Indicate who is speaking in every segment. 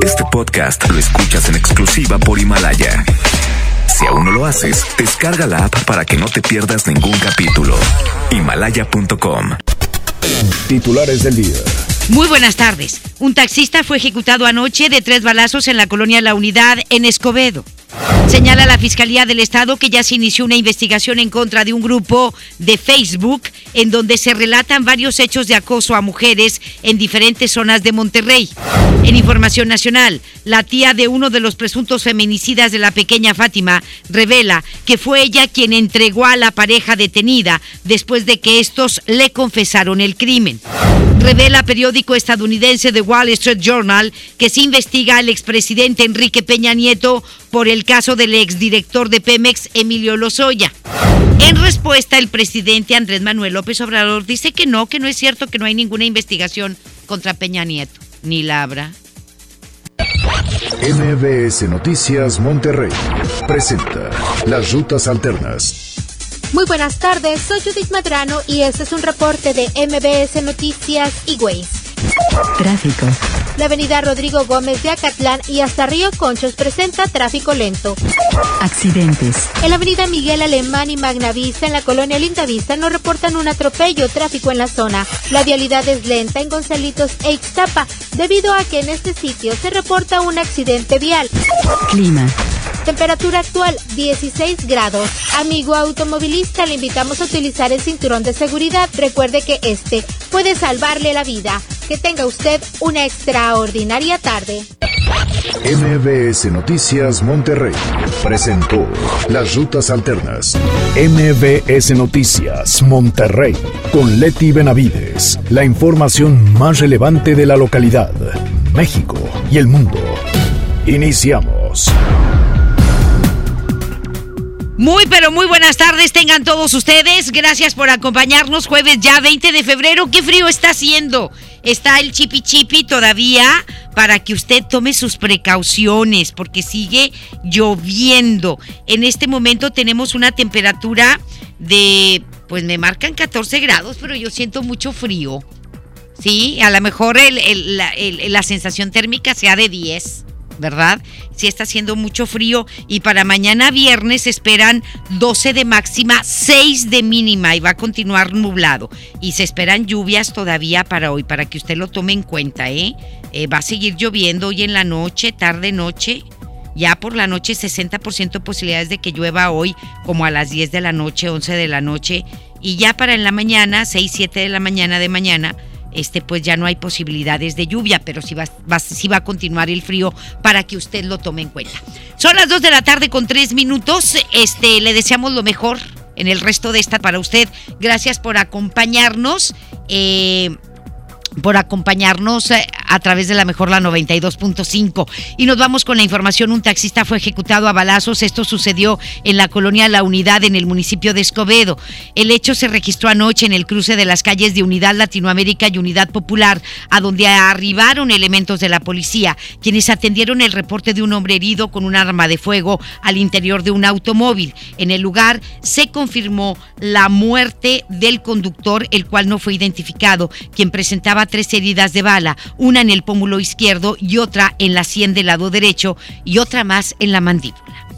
Speaker 1: Este podcast lo escuchas en exclusiva por Himalaya. Si aún no lo haces, descarga la app para que no te pierdas ningún capítulo. Himalaya.com.
Speaker 2: Titulares del día.
Speaker 3: Muy buenas tardes. Un taxista fue ejecutado anoche de tres balazos en la colonia La Unidad en Escobedo. Señala la Fiscalía del Estado que ya se inició una investigación en contra de un grupo de Facebook en donde se relatan varios hechos de acoso a mujeres en diferentes zonas de Monterrey. En Información Nacional, la tía de uno de los presuntos feminicidas de la pequeña Fátima revela que fue ella quien entregó a la pareja detenida después de que estos le confesaron el crimen. Revela periódico estadounidense The Wall Street Journal que se investiga al expresidente Enrique Peña Nieto por el caso del exdirector de Pemex, Emilio Lozoya. En respuesta, el presidente Andrés Manuel López Obrador dice que no, que no es cierto, que no hay ninguna investigación contra Peña Nieto, ni la habrá.
Speaker 2: MBS Noticias Monterrey presenta Las Rutas Alternas.
Speaker 4: Muy buenas tardes, soy Judith Madrano y este es un reporte de MBS Noticias y Waze.
Speaker 5: Tráfico.
Speaker 4: La avenida Rodrigo Gómez de Acatlán y hasta Río Conchos presenta tráfico lento.
Speaker 5: Accidentes.
Speaker 4: En la avenida Miguel Alemán y Magnavista en la colonia Lindavista no reportan un atropello tráfico en la zona. La vialidad es lenta en Gonzalitos e Ixtapa debido a que en este sitio se reporta un accidente vial.
Speaker 5: Clima.
Speaker 4: Temperatura actual 16 grados. Amigo automovilista, le invitamos a utilizar el cinturón de seguridad. Recuerde que este puede salvarle la vida. Que tenga usted una extraordinaria tarde.
Speaker 2: MBS Noticias Monterrey presentó Las Rutas Alternas. MBS Noticias Monterrey con Leti Benavides. La información más relevante de la localidad, México y el mundo. Iniciamos.
Speaker 3: Muy, pero muy buenas tardes tengan todos ustedes. Gracias por acompañarnos jueves ya 20 de febrero. Qué frío está haciendo. Está el chipi chipi todavía para que usted tome sus precauciones porque sigue lloviendo. En este momento tenemos una temperatura de, pues me marcan 14 grados, pero yo siento mucho frío. Sí, a lo mejor la, la sensación térmica sea de 10. ¿verdad? Si está haciendo mucho frío y para mañana viernes esperan 12 de máxima, 6 de mínima y va a continuar nublado. Y se esperan lluvias todavía para hoy, para que usted lo tome en cuenta, ¿eh? eh va a seguir lloviendo hoy en la noche, tarde noche. Ya por la noche 60% posibilidades de que llueva hoy como a las 10 de la noche, 11 de la noche. Y ya para en la mañana, 6, 7 de la mañana de mañana, este, pues ya no hay posibilidades de lluvia, pero sí va, va a continuar el frío para que usted lo tome en cuenta. Son las 2 de la tarde con 3 minutos. Este, le deseamos lo mejor en el resto de esta para usted. Gracias por acompañarnos. Eh, por acompañarnos eh, a través de la mejor la 92.5. Y nos vamos con la información. Un taxista fue ejecutado a balazos. Esto sucedió en la colonia La Unidad en el municipio de Escobedo. El hecho se registró anoche en el cruce de las calles de Unidad Latinoamérica y Unidad Popular, a donde arribaron elementos de la policía, quienes atendieron el reporte de un hombre herido con un arma de fuego al interior de un automóvil. En el lugar se confirmó la muerte del conductor, el cual no fue identificado, quien presentaba tres heridas de bala, una en el pómulo izquierdo y otra en la sien del lado derecho y otra más en la mandíbula.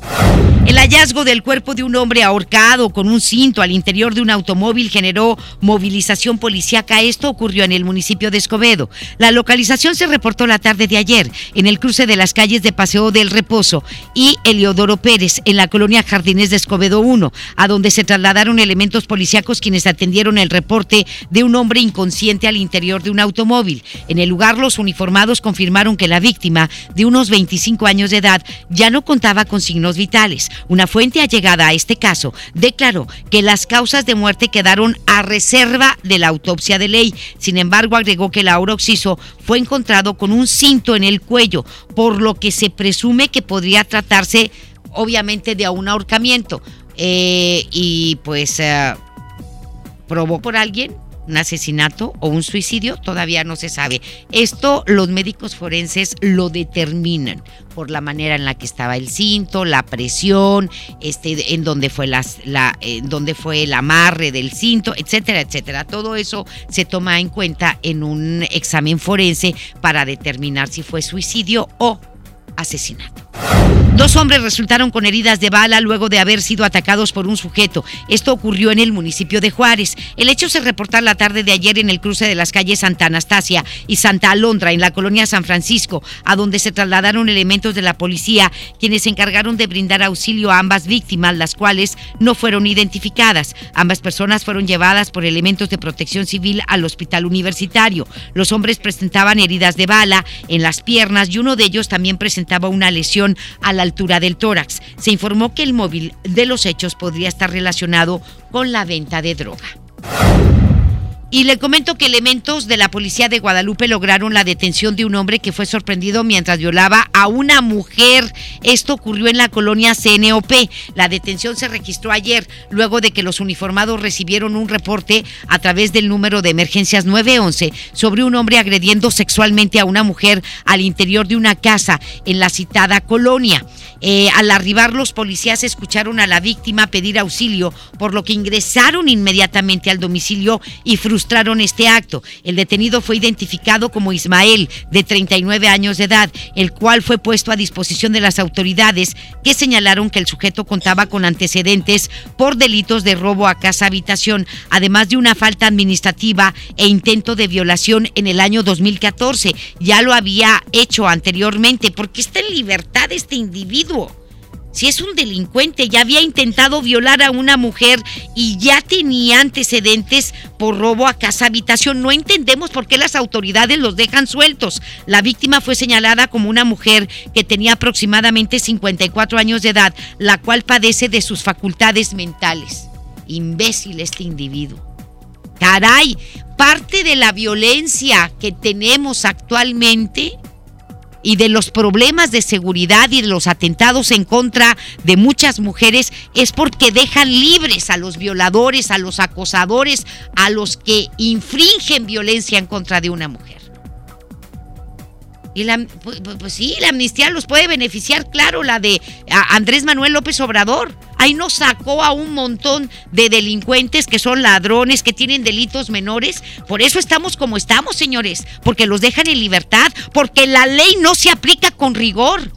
Speaker 3: El hallazgo del cuerpo de un hombre ahorcado con un cinto al interior de un automóvil generó movilización policíaca. Esto ocurrió en el municipio de Escobedo. La localización se reportó la tarde de ayer en el cruce de las calles de Paseo del Reposo y Eliodoro Pérez en la colonia Jardines de Escobedo 1, a donde se trasladaron elementos policíacos quienes atendieron el reporte de un hombre inconsciente al interior de un automóvil. En el lugar los uniformados confirmaron que la víctima, de unos 25 años de edad, ya no contaba con signos vitales. Una fuente allegada a este caso declaró que las causas de muerte quedaron a reserva de la autopsia de ley. Sin embargo, agregó que Laura Oxiso fue encontrado con un cinto en el cuello, por lo que se presume que podría tratarse, obviamente, de un ahorcamiento. Eh, y pues, eh, ¿probó por alguien? Un asesinato o un suicidio, todavía no se sabe. Esto los médicos forenses lo determinan por la manera en la que estaba el cinto, la presión, este, en dónde fue la, en dónde fue el amarre del cinto, etcétera, etcétera. Todo eso se toma en cuenta en un examen forense para determinar si fue suicidio o asesinato. Dos hombres resultaron con heridas de bala luego de haber sido atacados por un sujeto. Esto ocurrió en el municipio de Juárez. El hecho se reportó la tarde de ayer en el cruce de las calles Santa Anastasia y Santa Alondra en la colonia San Francisco, a donde se trasladaron elementos de la policía, quienes se encargaron de brindar auxilio a ambas víctimas, las cuales no fueron identificadas. Ambas personas fueron llevadas por elementos de protección civil al hospital universitario. Los hombres presentaban heridas de bala en las piernas y uno de ellos también presentaba una lesión a la altura del tórax. Se informó que el móvil de los hechos podría estar relacionado con la venta de droga. Y le comento que elementos de la policía de Guadalupe lograron la detención de un hombre que fue sorprendido mientras violaba a una mujer. Esto ocurrió en la colonia CNOP. La detención se registró ayer luego de que los uniformados recibieron un reporte a través del número de emergencias 911 sobre un hombre agrediendo sexualmente a una mujer al interior de una casa en la citada colonia. Eh, al arribar los policías escucharon a la víctima pedir auxilio, por lo que ingresaron inmediatamente al domicilio y frustraron este acto. El detenido fue identificado como Ismael, de 39 años de edad, el cual fue puesto a disposición de las autoridades que señalaron que el sujeto contaba con antecedentes por delitos de robo a casa habitación, además de una falta administrativa e intento de violación en el año 2014. Ya lo había hecho anteriormente porque está en libertad este individuo si es un delincuente, ya había intentado violar a una mujer y ya tenía antecedentes por robo a casa habitación, no entendemos por qué las autoridades los dejan sueltos. La víctima fue señalada como una mujer que tenía aproximadamente 54 años de edad, la cual padece de sus facultades mentales. Imbécil este individuo. Caray, parte de la violencia que tenemos actualmente y de los problemas de seguridad y de los atentados en contra de muchas mujeres es porque dejan libres a los violadores, a los acosadores, a los que infringen violencia en contra de una mujer. Y la, pues, pues, sí, la amnistía los puede beneficiar, claro, la de Andrés Manuel López Obrador. Ahí nos sacó a un montón de delincuentes que son ladrones, que tienen delitos menores. Por eso estamos como estamos, señores, porque los dejan en libertad, porque la ley no se aplica con rigor.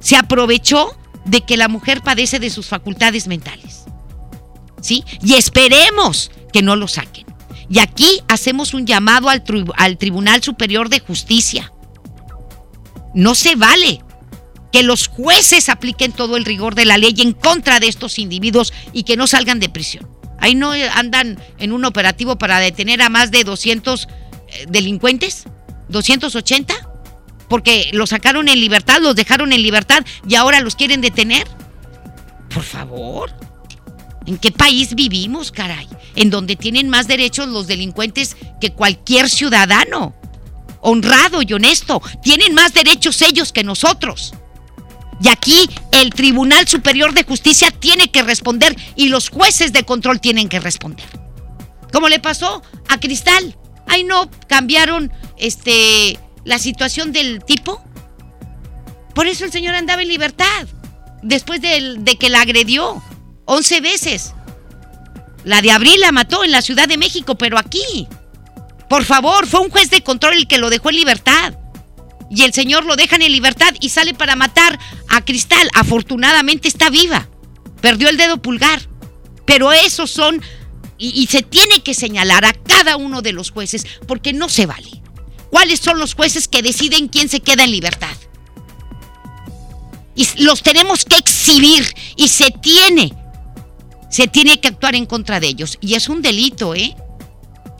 Speaker 3: Se aprovechó de que la mujer padece de sus facultades mentales. ¿Sí? Y esperemos que no lo saquen. Y aquí hacemos un llamado al, al Tribunal Superior de Justicia. No se vale que los jueces apliquen todo el rigor de la ley en contra de estos individuos y que no salgan de prisión. Ahí no andan en un operativo para detener a más de 200 eh, delincuentes, 280, porque los sacaron en libertad, los dejaron en libertad y ahora los quieren detener. Por favor. ¿En qué país vivimos, caray? En donde tienen más derechos los delincuentes que cualquier ciudadano. Honrado y honesto. Tienen más derechos ellos que nosotros. Y aquí el Tribunal Superior de Justicia tiene que responder y los jueces de control tienen que responder. ¿Cómo le pasó a Cristal? Ahí no cambiaron este la situación del tipo. Por eso el señor andaba en libertad. Después de, de que la agredió. 11 veces. La de abril la mató en la Ciudad de México, pero aquí. Por favor, fue un juez de control el que lo dejó en libertad. Y el señor lo deja en libertad y sale para matar a Cristal. Afortunadamente está viva. Perdió el dedo pulgar. Pero esos son... Y, y se tiene que señalar a cada uno de los jueces porque no se vale. ¿Cuáles son los jueces que deciden quién se queda en libertad? Y los tenemos que exhibir y se tiene se tiene que actuar en contra de ellos. Y es un delito, ¿eh?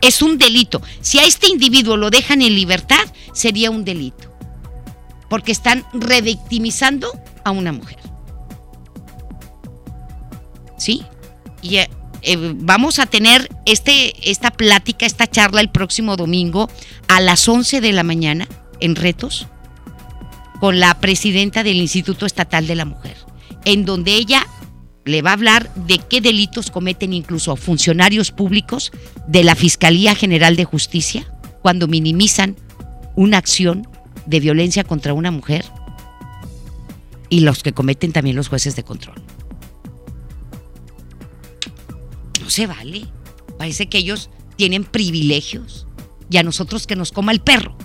Speaker 3: Es un delito. Si a este individuo lo dejan en libertad, sería un delito. Porque están revictimizando a una mujer. ¿Sí? Y eh, eh, vamos a tener este, esta plática, esta charla el próximo domingo a las 11 de la mañana en Retos con la presidenta del Instituto Estatal de la Mujer, en donde ella le va a hablar de qué delitos cometen incluso funcionarios públicos de la Fiscalía General de Justicia cuando minimizan una acción de violencia contra una mujer y los que cometen también los jueces de control. No se vale. Parece que ellos tienen privilegios y a nosotros que nos coma el perro.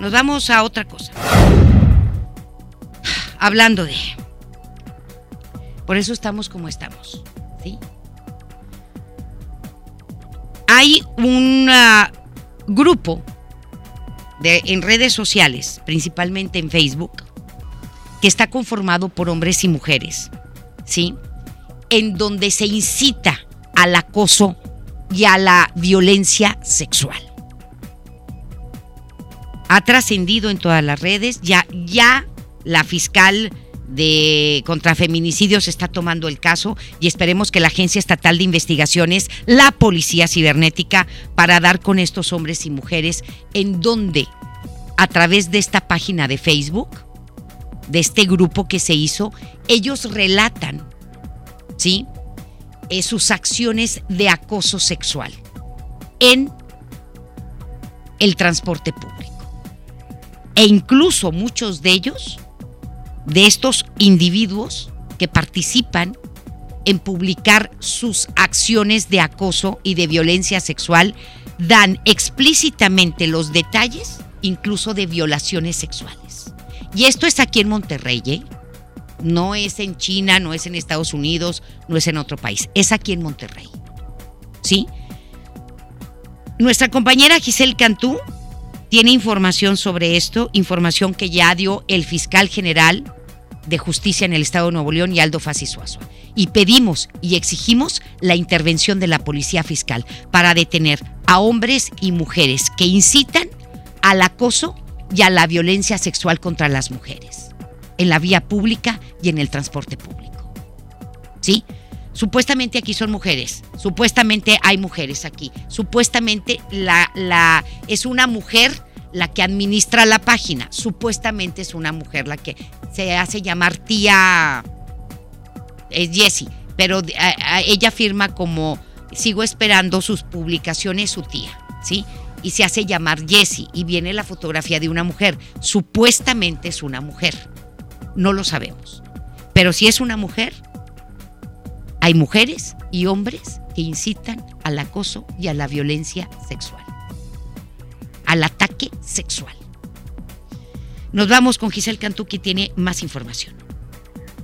Speaker 3: Nos vamos a otra cosa. Hablando de... Por eso estamos como estamos. ¿sí? Hay un ah, grupo de, en redes sociales, principalmente en Facebook, que está conformado por hombres y mujeres, ¿sí? En donde se incita al acoso y a la violencia sexual. Ha trascendido en todas las redes, ya, ya la fiscal de contra feminicidios está tomando el caso y esperemos que la Agencia Estatal de Investigaciones, la Policía Cibernética, para dar con estos hombres y mujeres en donde, a través de esta página de Facebook, de este grupo que se hizo, ellos relatan, ¿sí? Eh, sus acciones de acoso sexual en el transporte público. E incluso muchos de ellos de estos individuos que participan en publicar sus acciones de acoso y de violencia sexual dan explícitamente los detalles incluso de violaciones sexuales. Y esto es aquí en Monterrey, ¿eh? No es en China, no es en Estados Unidos, no es en otro país, es aquí en Monterrey. ¿Sí? Nuestra compañera Giselle Cantú tiene información sobre esto, información que ya dio el fiscal general de Justicia en el Estado de Nuevo León y Aldo Fasisuazo. Y pedimos y exigimos la intervención de la Policía Fiscal para detener a hombres y mujeres que incitan al acoso y a la violencia sexual contra las mujeres en la vía pública y en el transporte público. ¿Sí? Supuestamente aquí son mujeres, supuestamente hay mujeres aquí, supuestamente la, la, es una mujer la que administra la página. Supuestamente es una mujer la que se hace llamar tía es Jessie, pero ella firma como sigo esperando sus publicaciones su tía, ¿sí? Y se hace llamar Jessie y viene la fotografía de una mujer. Supuestamente es una mujer. No lo sabemos. Pero si es una mujer, hay mujeres y hombres que incitan al acoso y a la violencia sexual al ataque sexual. Nos vamos con Giselle Cantú que tiene más información.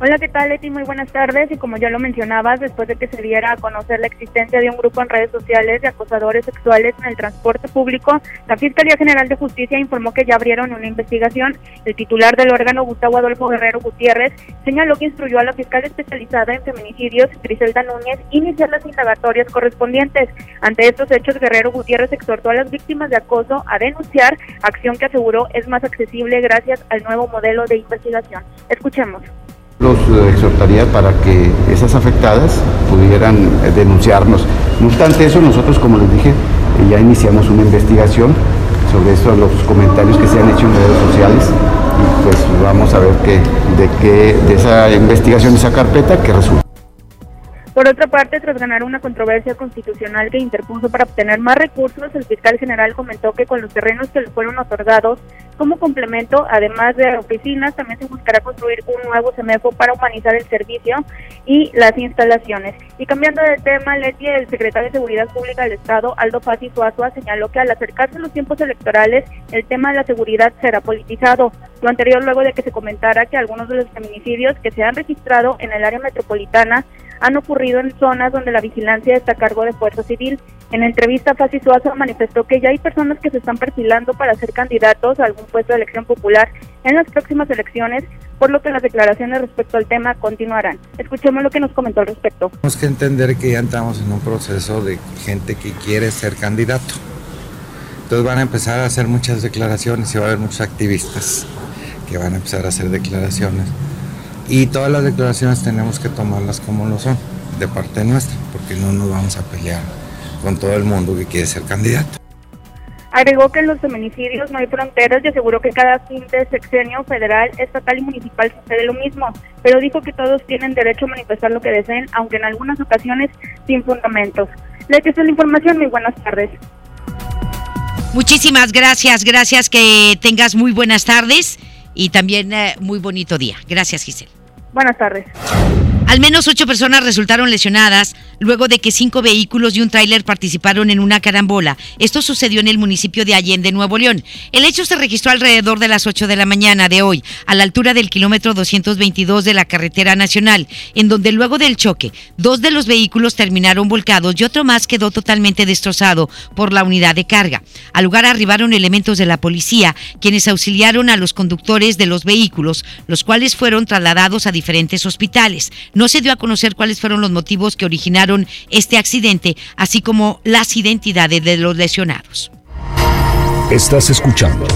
Speaker 6: Hola, ¿qué tal, Leti? Muy buenas tardes. Y como ya lo mencionabas, después de que se diera a conocer la existencia de un grupo en redes sociales de acosadores sexuales en el transporte público, la Fiscalía General de Justicia informó que ya abrieron una investigación. El titular del órgano, Gustavo Adolfo Guerrero Gutiérrez, señaló que instruyó a la fiscal especializada en feminicidios, Griselda Núñez, iniciar las indagatorias correspondientes. Ante estos hechos, Guerrero Gutiérrez exhortó a las víctimas de acoso a denunciar, acción que aseguró es más accesible gracias al nuevo modelo de investigación. Escuchemos.
Speaker 7: Los eh, exhortaría para que esas afectadas pudieran eh, denunciarnos. No obstante eso, nosotros, como les dije, eh, ya iniciamos una investigación sobre estos los comentarios que se han hecho en redes sociales y pues vamos a ver qué, de qué de esa investigación, esa carpeta, qué resulta.
Speaker 6: Por otra parte, tras ganar una controversia constitucional que interpuso para obtener más recursos, el fiscal general comentó que con los terrenos que le fueron otorgados como complemento, además de oficinas, también se buscará construir un nuevo CEMEFO para humanizar el servicio y las instalaciones. Y cambiando de tema, Leti, el secretario de Seguridad Pública del Estado, Aldo Fasi Suazua, señaló que al acercarse los tiempos electorales, el tema de la seguridad será politizado. Lo anterior luego de que se comentara que algunos de los feminicidios que se han registrado en el área metropolitana han ocurrido en zonas donde la vigilancia está a cargo de Fuerza Civil. En entrevista, Fasi Suazo manifestó que ya hay personas que se están perfilando para ser candidatos a algún puesto de elección popular en las próximas elecciones, por lo que las declaraciones respecto al tema continuarán. Escuchemos lo que nos comentó al respecto.
Speaker 8: Tenemos que entender que ya entramos en un proceso de gente que quiere ser candidato. Entonces van a empezar a hacer muchas declaraciones y va a haber muchos activistas que van a empezar a hacer declaraciones y todas las declaraciones tenemos que tomarlas como lo son, de parte nuestra, porque no nos vamos a pelear con todo el mundo que quiere ser candidato.
Speaker 6: Agregó que en los feminicidios no hay fronteras y aseguró que cada fin de sexenio federal, estatal y municipal sucede lo mismo, pero dijo que todos tienen derecho a manifestar lo que deseen, aunque en algunas ocasiones sin fundamentos. Le es la información, muy buenas tardes.
Speaker 3: Muchísimas gracias, gracias que tengas muy buenas tardes y también eh, muy bonito día. Gracias, Giselle.
Speaker 6: Buenas tardes.
Speaker 3: Al menos ocho personas resultaron lesionadas luego de que cinco vehículos y un tráiler participaron en una carambola. Esto sucedió en el municipio de Allende, Nuevo León. El hecho se registró alrededor de las 8 de la mañana de hoy, a la altura del kilómetro 222 de la carretera nacional, en donde luego del choque, dos de los vehículos terminaron volcados y otro más quedó totalmente destrozado por la unidad de carga. Al lugar arribaron elementos de la policía, quienes auxiliaron a los conductores de los vehículos, los cuales fueron trasladados a diferentes hospitales. No se dio a conocer cuáles fueron los motivos que originaron este accidente, así como las identidades de los lesionados.
Speaker 2: Estás escuchando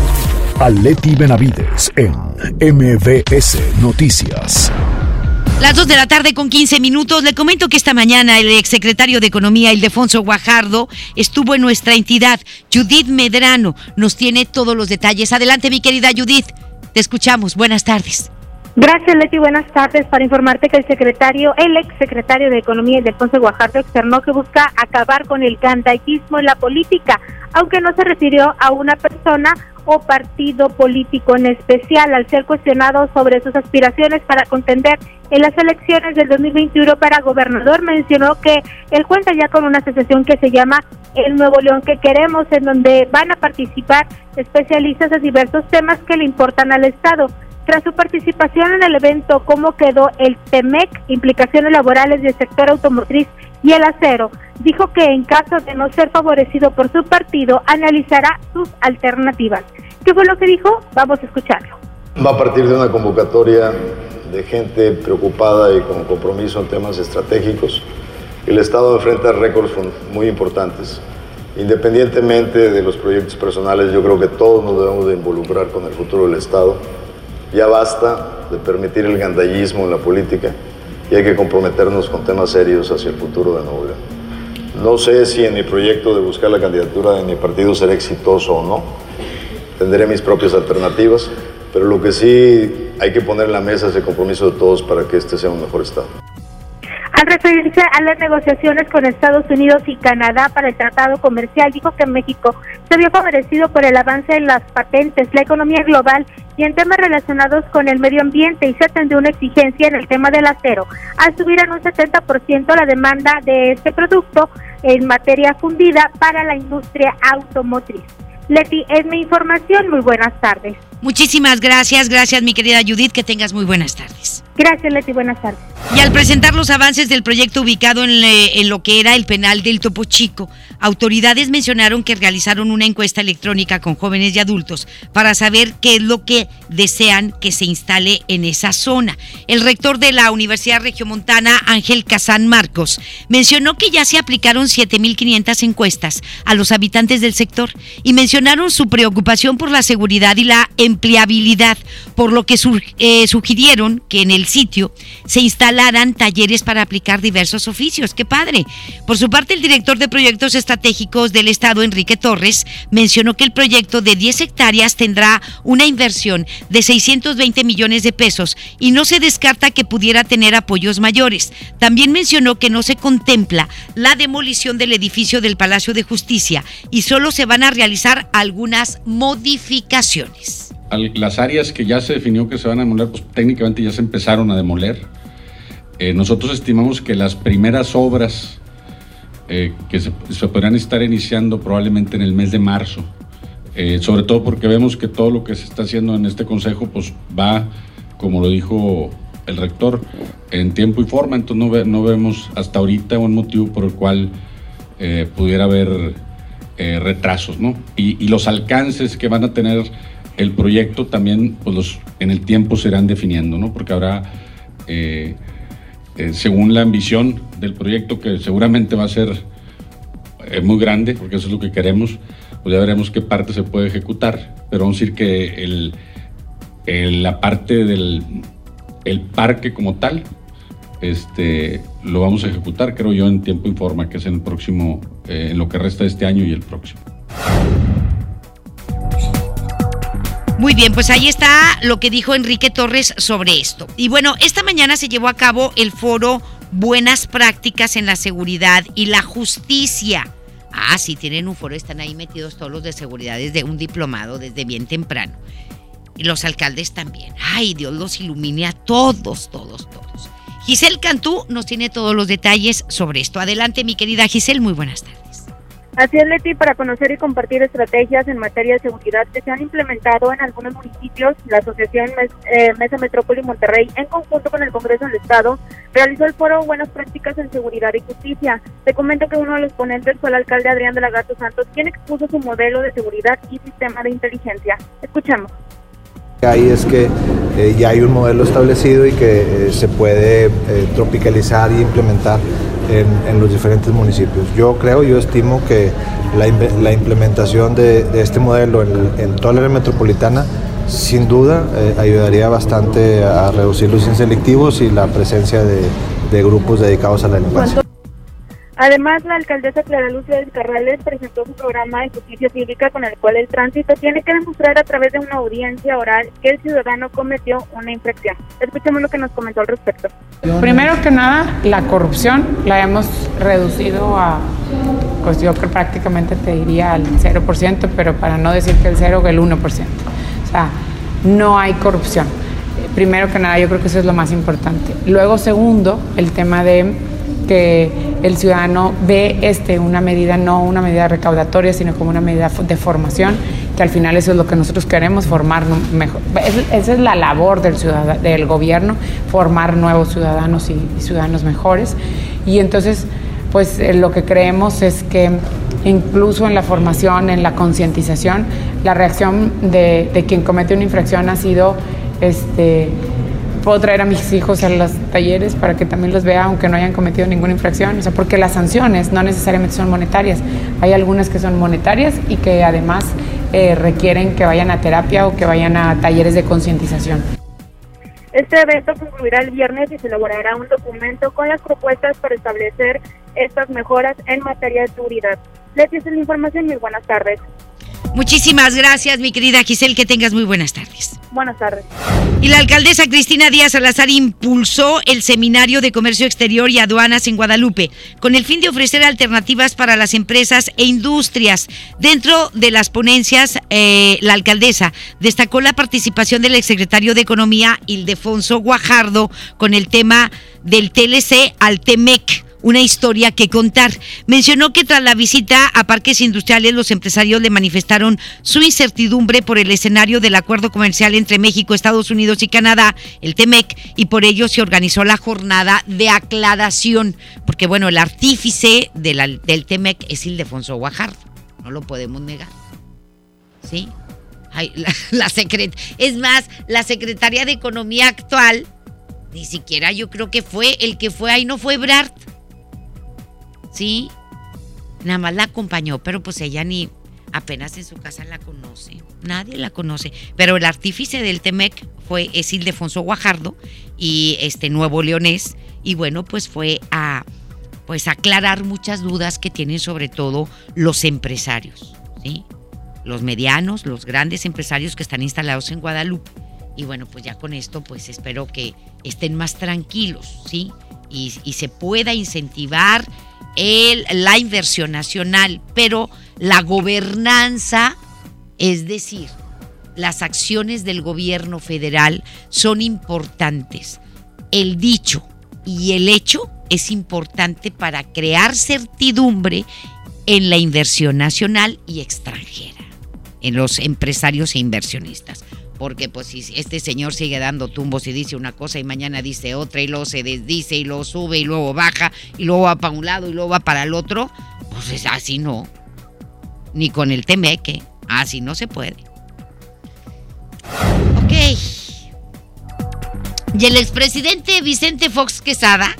Speaker 2: a Leti Benavides en MBS Noticias.
Speaker 3: Las 2 de la tarde con 15 minutos. Le comento que esta mañana el exsecretario de Economía, Ildefonso Guajardo, estuvo en nuestra entidad. Judith Medrano nos tiene todos los detalles. Adelante, mi querida Judith. Te escuchamos. Buenas tardes.
Speaker 9: Gracias, Leti. Buenas tardes. Para informarte que el secretario, el ex secretario de Economía, Ildefonso Guajardo, externó que busca acabar con el gandaitismo en la política, aunque no se refirió a una persona o partido político en especial, al ser cuestionado sobre sus aspiraciones para contender en las elecciones del 2021 para gobernador, mencionó que él cuenta ya con una asociación que se llama El Nuevo León que queremos, en donde van a participar especialistas de diversos temas que le importan al Estado. Tras su participación en el evento, ¿cómo quedó el TEMEC? Implicaciones laborales del sector automotriz y el acero. Dijo que en caso de no ser favorecido por su partido, analizará sus alternativas. ¿Qué fue lo que dijo? Vamos a escucharlo.
Speaker 10: Va a partir de una convocatoria de gente preocupada y con compromiso en temas estratégicos. El Estado enfrenta récords muy importantes. Independientemente de los proyectos personales, yo creo que todos nos debemos de involucrar con el futuro del Estado ya basta de permitir el gandallismo en la política y hay que comprometernos con temas serios hacia el futuro de Nuevo León. No sé si en mi proyecto de buscar la candidatura de mi partido será exitoso o no. Tendré mis propias alternativas, pero lo que sí hay que poner en la mesa es el compromiso de todos para que este sea un mejor Estado.
Speaker 9: Al referirse a las negociaciones con Estados Unidos y Canadá para el tratado comercial, dijo que México se vio favorecido por el avance en las patentes, la economía global y en temas relacionados con el medio ambiente y se atendió una exigencia en el tema del acero, al subir en un 70% la demanda de este producto en materia fundida para la industria automotriz. Leti, es mi información. Muy buenas tardes.
Speaker 3: Muchísimas gracias, gracias mi querida Judith, que tengas muy buenas tardes.
Speaker 9: Gracias, Leti, buenas tardes.
Speaker 3: Y al presentar los avances del proyecto ubicado en, lo que era el penal del Topo Chico, autoridades mencionaron que realizaron una encuesta electrónica con jóvenes y adultos para saber qué es lo que desean que se instale en esa zona. El rector de la Universidad Regiomontana, Ángel Casán Marcos, mencionó que ya se aplicaron 7.500 encuestas a los habitantes del sector y mencionaron su preocupación por la seguridad y la empleabilidad, por lo que eh, sugirieron que en el sitio se instalaran talleres para aplicar diversos oficios. ¡Qué padre! Por su parte, el director de proyectos estratégicos del Estado, Enrique Torres, mencionó que el proyecto de 10 hectáreas tendrá una inversión de 620 millones de pesos y no se descarta que pudiera tener apoyos mayores. También mencionó que no se contempla la demolición del edificio del Palacio de Justicia y solo se van a realizar algunas modificaciones
Speaker 11: las áreas que ya se definió que se van a demoler, pues técnicamente ya se empezaron a demoler. Eh, nosotros estimamos que las primeras obras eh, que se, podrán estar iniciando probablemente en el mes de marzo, eh, sobre todo porque vemos que todo lo que se está haciendo en este consejo pues va, como lo dijo el rector, en tiempo y forma, entonces no, no vemos hasta ahorita un motivo por el cual pudiera haber retrasos, ¿no? Y, y los alcances que van a tener el proyecto también pues los, en el tiempo se irán definiendo, ¿no? porque habrá, eh, eh, según la ambición del proyecto, que seguramente va a ser eh, muy grande, porque eso es lo que queremos, pues ya veremos qué parte se puede ejecutar, pero vamos a decir que la parte del el parque como tal, este, lo vamos a ejecutar, creo yo, en tiempo y forma, que es en el próximo, en lo que resta de este año y el próximo.
Speaker 3: Muy bien, pues ahí está lo que dijo Enrique Torres sobre esto. Y bueno, esta mañana se llevó a cabo el foro Buenas Prácticas en la Seguridad y la Justicia. Ah, sí, tienen un foro, están ahí metidos todos los de seguridad desde un diplomado, desde bien temprano. Y los alcaldes también. Ay, Dios los ilumine a todos, todos, todos. Giselle Cantú nos tiene todos los detalles sobre esto. Adelante, mi querida Giselle, muy buenas tardes.
Speaker 6: Así es, Leti, para conocer y compartir estrategias en materia de seguridad que se han implementado en algunos municipios, la Asociación eh, Mesa Metrópoli Monterrey, en conjunto con el Congreso del Estado, realizó el foro Buenas Prácticas en Seguridad y Justicia. Te comento que uno de los ponentes fue el alcalde Adrián de la Gato Santos, quien expuso su modelo de seguridad y sistema de inteligencia. Escuchamos.
Speaker 12: Ahí es que eh, ya hay un modelo establecido y que eh, se puede tropicalizar y implementar en, los diferentes municipios. Yo creo, yo estimo que la, implementación de, este modelo en, toda la área metropolitana sin duda eh, ayudaría bastante a reducir los inselectivos y la presencia de grupos dedicados a la delincuencia.
Speaker 6: Además, la alcaldesa Clara Lucia Carrales presentó su programa de justicia cívica con el cual el tránsito tiene que demostrar a través de una audiencia oral que el ciudadano cometió una infracción. Escuchemos lo que nos comentó al respecto.
Speaker 13: Primero que nada, la corrupción la hemos reducido a, pues yo prácticamente te diría al 0%, pero para no decir que el 0, el 1%. O sea, no hay corrupción. Primero que nada, yo creo que eso es lo más importante. Luego, segundo, el tema de que el ciudadano ve este una medida, no una medida recaudatoria, sino como una medida de formación, que al final eso es lo que nosotros queremos, formar mejor. esa es la labor del, del gobierno, formar nuevos ciudadanos y, ciudadanos mejores. Y entonces, pues eh, lo que creemos es que incluso en la formación, en la concientización, la reacción de, de quien comete una infracción ha sido este, puedo traer a mis hijos a los talleres para que también los vea, aunque no hayan cometido ninguna infracción. O sea, porque las sanciones no necesariamente son monetarias. Hay algunas que son monetarias y que además eh, requieren que vayan a terapia o que vayan a talleres de concientización.
Speaker 6: Este evento concluirá el viernes y se elaborará un documento con las propuestas para establecer estas mejoras en materia de seguridad. Les hice la información y buenas tardes.
Speaker 3: Muchísimas gracias, mi querida Giselle. Que tengas muy buenas tardes.
Speaker 6: Buenas tardes.
Speaker 3: Y la alcaldesa Cristina Díaz Salazar impulsó el Seminario de Comercio Exterior y Aduanas en Guadalupe, con el fin de ofrecer alternativas para las empresas e industrias. Dentro de las ponencias, eh, la alcaldesa destacó la participación del exsecretario de Economía, Ildefonso Guajardo, con el tema del TLC al TEMEC una historia que contar. Mencionó que tras la visita a parques industriales los empresarios le manifestaron su incertidumbre por el escenario del acuerdo comercial entre México, Estados Unidos y Canadá, el TEMEC, y por ello se organizó la jornada de aclaración, porque bueno, el artífice del TEMEC es Ildefonso Guajardo, no lo podemos negar. ¿Sí? la, es más, la secretaria de Economía actual, ni siquiera yo creo que fue el que fue ahí, no fue Brart. ¿Sí? Nada más la acompañó, pero pues ella ni apenas en su casa la conoce. Nadie la conoce. Pero el artífice del Temec fue es Ildefonso Guajardo y este nuevo leonés. Y bueno, pues fue a pues aclarar muchas dudas que tienen sobre todo los empresarios, ¿sí? Los medianos, los grandes empresarios que están instalados en Guadalupe. Y bueno, pues ya con esto, pues espero que estén más tranquilos, ¿sí? Y, y se pueda incentivar el, la inversión nacional, pero la gobernanza, es decir, las acciones del gobierno federal son importantes. El dicho y el hecho es importante para crear certidumbre en la inversión nacional y extranjera, en los empresarios e inversionistas porque pues si este señor sigue dando tumbos y dice una cosa y mañana dice otra y luego se desdice y luego sube y luego baja y luego va para un lado y luego va para el otro, pues es así no. Ni con el temeque, así no se puede. Ok. Y el expresidente Vicente Fox Quesada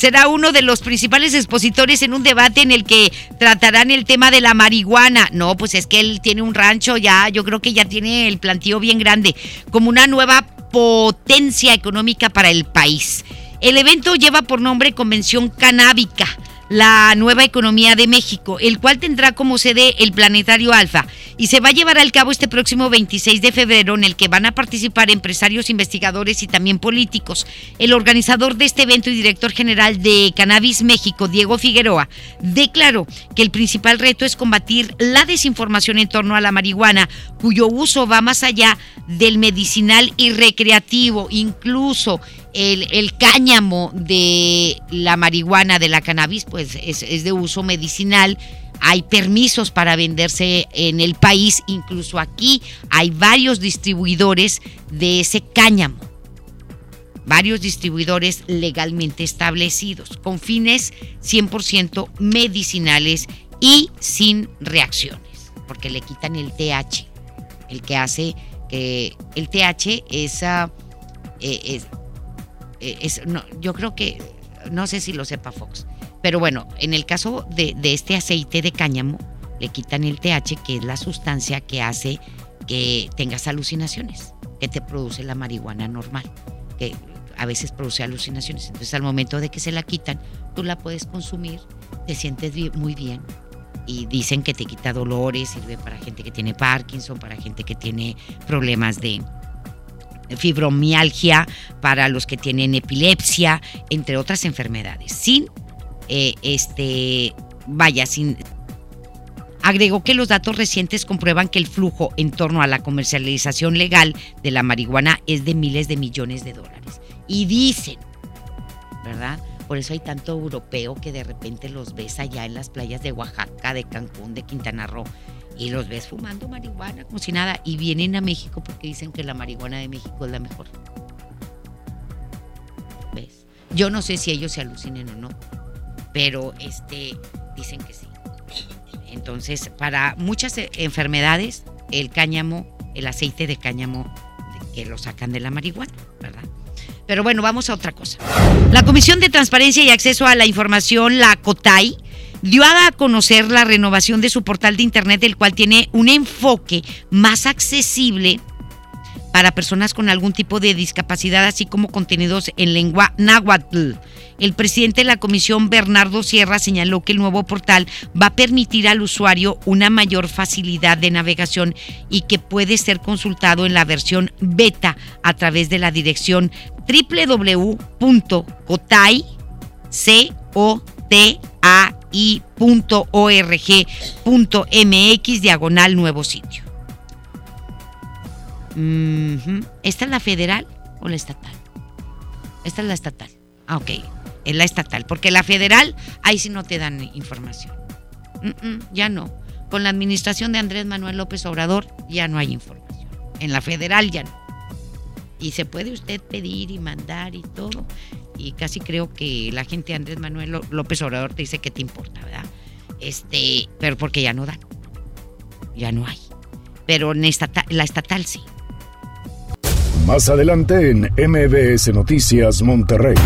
Speaker 3: será uno de los principales expositores en un debate en el que tratarán el tema de la marihuana. No, pues es que él tiene un rancho ya, yo creo que ya tiene el plantío bien grande, como una nueva potencia económica para el país. El evento lleva por nombre Convención Canábica la nueva economía de México, el cual tendrá como sede el Planetario Alfa y se va a llevar al cabo este próximo 26 de febrero en el que van a participar empresarios, investigadores y también políticos. El organizador de este evento y director general de Cannabis México, Diego Figueroa, declaró que el principal reto es combatir la desinformación en torno a la marihuana, cuyo uso va más allá del medicinal y recreativo, incluso el, cáñamo de la marihuana, de la cannabis, pues es, es de uso medicinal. Hay permisos para venderse en el país, incluso aquí hay varios distribuidores de ese cáñamo. Varios distribuidores legalmente establecidos, con fines 100% medicinales y sin reacciones, porque le quitan el TH, el que hace que el TH es, eh, eh, es, no, yo creo que, no sé si lo sepa Fox, pero bueno, en el caso de, de este aceite de cáñamo, le quitan el TH, que es la sustancia que hace que tengas alucinaciones, que te produce la marihuana normal, que a veces produce alucinaciones. Entonces al momento de que se la quitan, tú la puedes consumir, te sientes muy bien, y dicen que te quita dolores, sirve para gente que tiene Parkinson, para gente que tiene problemas de fibromialgia, para los que tienen epilepsia, entre otras enfermedades. Sin, eh, este, vaya, sin... Agregó que los datos recientes comprueban que el flujo en torno a la comercialización legal de la marihuana es de miles de millones de dólares. Y dicen, ¿verdad? Por eso hay tanto europeo que de repente los ves allá en las playas de Oaxaca, de Cancún, de Quintana Roo, y los ves fumando marihuana como si nada, y vienen a México porque dicen que la marihuana de México es la mejor. ¿Ves? Yo no sé si ellos se alucinen o no, pero este dicen que sí. Entonces, para muchas e, enfermedades, el cáñamo, el aceite de cáñamo, que lo sacan de la marihuana, ¿verdad? Pero bueno, vamos a otra cosa. La Comisión de Transparencia y Acceso a la Información, la COTAI, dio a conocer la renovación de su portal de Internet, el cual tiene un enfoque más accesible para personas con algún tipo de discapacidad, así como contenidos en lengua náhuatl. El presidente de la comisión, Bernardo Sierra, señaló que el nuevo portal va a permitir al usuario una mayor facilidad de navegación y que puede ser consultado en la versión beta a través de la dirección www.cotai.org.mx diagonal nuevo sitio. ¿Esta es la federal o la estatal? Esta es la estatal. Ah, ok. Es la estatal. Porque la federal, ahí sí no te dan información. ya no. Con la administración de Andrés Manuel López Obrador ya no hay información. En la federal ya no. Y se puede usted pedir y mandar y todo. Y casi creo que la gente Andrés Manuel López Obrador te dice que te importa, ¿verdad? Este, pero porque ya no dan. Ya no hay. Pero en la estatal sí.
Speaker 2: Más adelante en MBS Noticias Monterrey.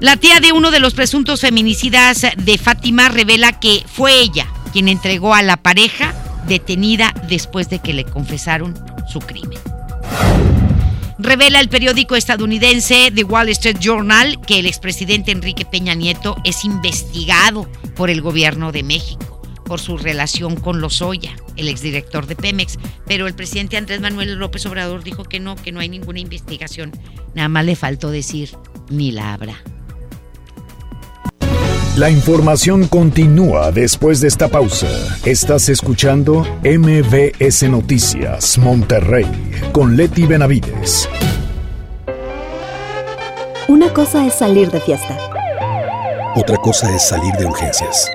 Speaker 3: La tía de uno de los presuntos feminicidas de Fátima revela que fue ella quien entregó a la pareja detenida después de que le confesaron su crimen. Revela el periódico estadounidense The Wall Street Journal que el expresidente Enrique Peña Nieto es investigado por el gobierno de México por su relación con Lozoya, el exdirector de Pemex, pero el presidente Andrés Manuel López Obrador dijo que no, que no hay ninguna investigación. Nada más le faltó decir, ni la habrá.
Speaker 2: La información continúa después de esta pausa. Estás escuchando MBS Noticias Monterrey con Leti Benavides.
Speaker 14: Una cosa es salir de fiesta.
Speaker 15: Otra cosa es salir de urgencias.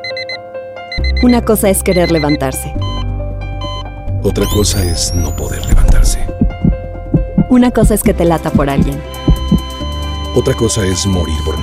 Speaker 14: Una cosa es querer levantarse.
Speaker 15: Otra cosa es no poder levantarse.
Speaker 14: Una cosa es que te lata por alguien.
Speaker 15: Otra cosa es morir por.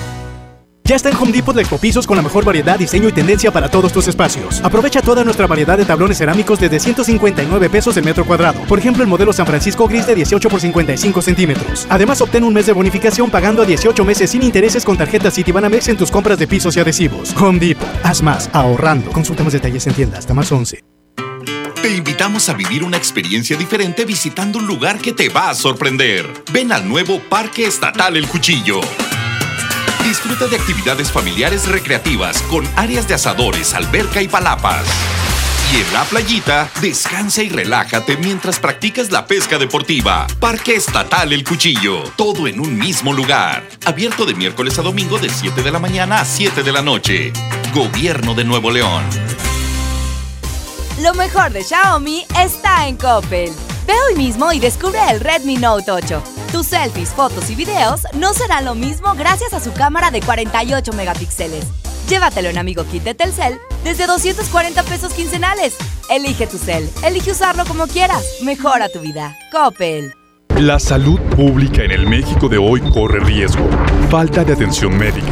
Speaker 16: Ya está en Home Depot de Ecopisos con la mejor variedad, diseño y tendencia para todos tus espacios. Aprovecha toda nuestra variedad de tablones cerámicos desde 159 pesos el metro cuadrado. Por ejemplo, el modelo San Francisco Gris de 18 por 55 centímetros. Además, obtén un mes de bonificación pagando a 18 meses sin intereses con tarjeta Citibanamex en tus compras de pisos y adhesivos. Home Depot. Haz más, ahorrando. Consulta más detalles en tienda hasta más 11.
Speaker 17: Te invitamos a vivir una experiencia diferente visitando un lugar que te va a sorprender. Ven al nuevo Parque Estatal El Cuchillo. Disfruta de actividades familiares recreativas con áreas de asadores, alberca y palapas. Y en la playita, descansa y relájate mientras practicas la pesca deportiva. Parque Estatal El Cuchillo, todo en un mismo lugar. Abierto de miércoles a domingo de 7 de la mañana a 7 de la noche. Gobierno de Nuevo León.
Speaker 18: Lo mejor de Xiaomi está en Coppel. Ve hoy mismo y descubre el Redmi Note 8. Tus selfies, fotos y videos no serán lo mismo gracias a su cámara de 48 megapíxeles. Llévatelo en Amigo Kit de Telcel desde 240 pesos quincenales. Elige tu cel, elige usarlo como quieras. Mejora tu vida. Coppel.
Speaker 19: La salud pública en el México de hoy corre riesgo. Falta de atención médica,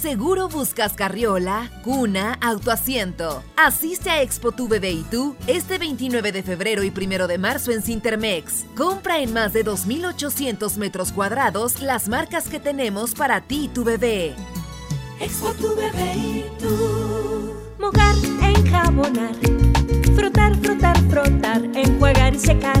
Speaker 20: Seguro buscas carriola, cuna, autoasiento. Asiste a Expo Tu Bebé y tú este 29 de febrero y 1 de marzo en Cintermex. Compra en más de 2.800 metros cuadrados las marcas que tenemos para ti y tu bebé.
Speaker 21: Expo tu bebé y tú. Mojar, enjabonar. Frotar, frotar, frotar. Enjuagar y secar.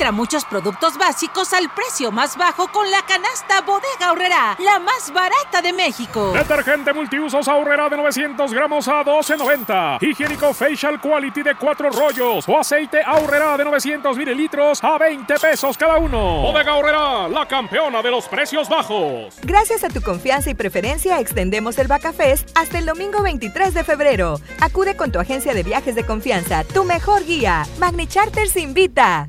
Speaker 22: Encuentra muchos productos básicos al precio más bajo con la canasta Bodega Horrera, la más barata de México.
Speaker 23: Detergente multiusos Ahorrera de 900 gramos a 12.90. Higiénico Facial Quality de 4 rollos o aceite Ahorrera de 900 mililitros a 20 pesos cada uno. Bodega Horrera, la campeona de los precios bajos.
Speaker 24: Gracias a tu confianza y preferencia extendemos el Bacafest hasta el domingo 23 de febrero. Acude con tu agencia de viajes de confianza, tu mejor guía. Magni Charters invita.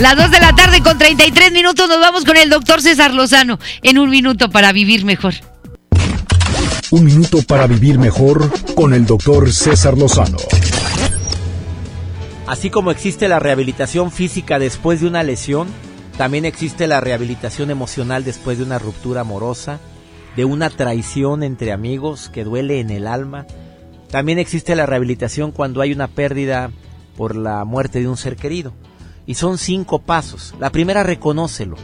Speaker 3: Las 2 de la tarde con 33 minutos nos vamos con el doctor César Lozano en un minuto para vivir mejor.
Speaker 2: Un minuto para vivir mejor con el doctor César Lozano.
Speaker 25: Así como existe la rehabilitación física después de una lesión, también existe la rehabilitación emocional después de una ruptura amorosa, de una traición entre amigos que duele en el alma. También existe la rehabilitación cuando hay una pérdida por la muerte de un ser querido. Y son cinco pasos. La primera, reconócelo.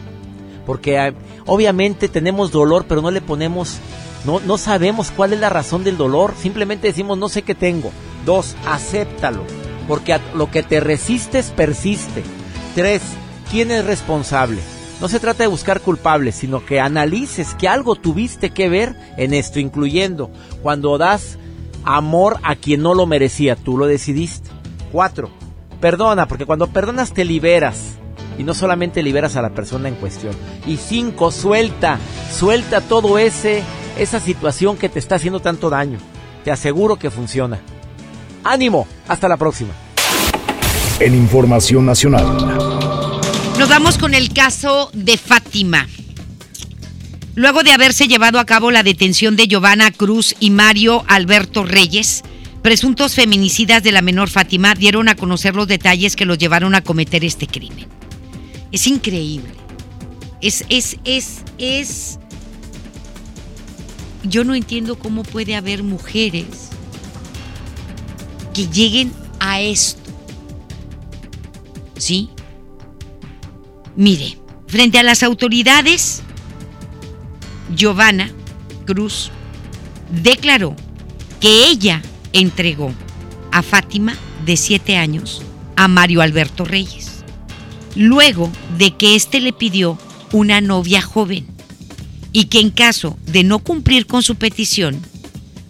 Speaker 25: Porque obviamente tenemos dolor, pero no le ponemos, no, no sabemos cuál es la razón del dolor. Simplemente decimos, no sé qué tengo. Dos, acéptalo. Porque lo que te resistes persiste. Tres, ¿quién es responsable? No se trata de buscar culpables, sino que analices que algo tuviste que ver en esto, incluyendo cuando das amor a quien no lo merecía, tú lo decidiste. Cuatro, perdona, porque cuando perdonas te liberas. Y no solamente liberas a la persona en cuestión. Y cinco, suelta, suelta todo ese, esa situación que te está haciendo tanto daño. Te aseguro que funciona. Ánimo, hasta la próxima.
Speaker 2: En Información Nacional.
Speaker 3: Nos vamos con el caso de Fátima. Luego de haberse llevado a cabo la detención de Giovanna Cruz y Mario Alberto Reyes, presuntos feminicidas de la menor Fátima dieron a conocer los detalles que los llevaron a cometer este crimen. Es increíble. Es, es, es, es... Yo no entiendo cómo puede haber mujeres que lleguen a esto. ¿Sí? Mire, frente a las autoridades, Giovanna Cruz declaró que ella entregó a Fátima, de 7 años, a Mario Alberto Reyes, luego de que éste le pidió una novia joven y que en caso de no cumplir con su petición,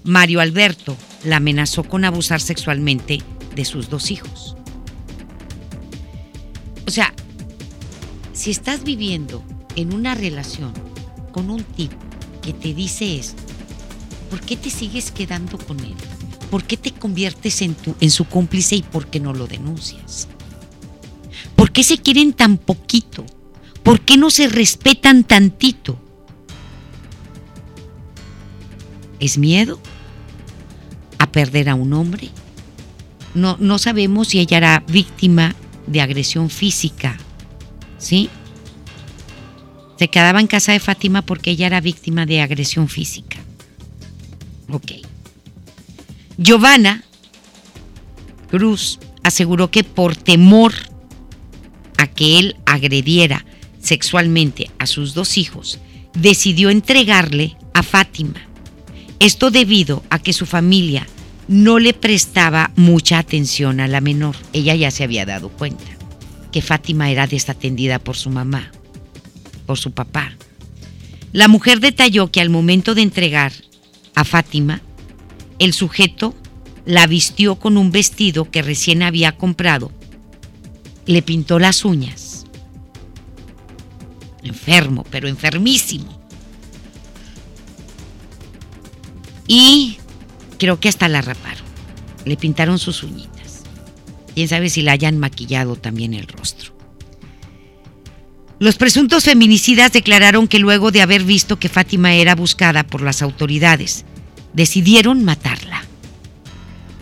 Speaker 3: Mario Alberto la amenazó con abusar sexualmente de sus dos hijos. O sea, si estás viviendo en una relación con un tipo que te dice esto, ¿por qué te sigues quedando con él? ¿Por qué te conviertes en, tu, en su cómplice y por qué no lo denuncias? ¿Por qué se quieren tan poquito? ¿Por qué no se respetan tantito? ¿Es miedo a perder a un hombre? No, no sabemos si ella era víctima de agresión física, ¿sí? Se quedaba en casa de Fátima porque ella era víctima de agresión física. Ok. Giovanna Cruz aseguró que por temor a que él agrediera sexualmente a sus dos hijos, decidió entregarle a Fátima. Esto debido a que su familia no le prestaba mucha atención a la menor. Ella ya se había dado cuenta que Fátima era desatendida por su mamá por su papá. La mujer detalló que al momento de entregar a Fátima, el sujeto la vistió con un vestido que recién había comprado, le pintó las uñas. Enfermo, pero enfermísimo. Y creo que hasta la raparon. Le pintaron sus uñitas. Quién sabe si la hayan maquillado también el rostro. Los presuntos feminicidas declararon que luego de haber visto que Fátima era buscada por las autoridades, decidieron matarla.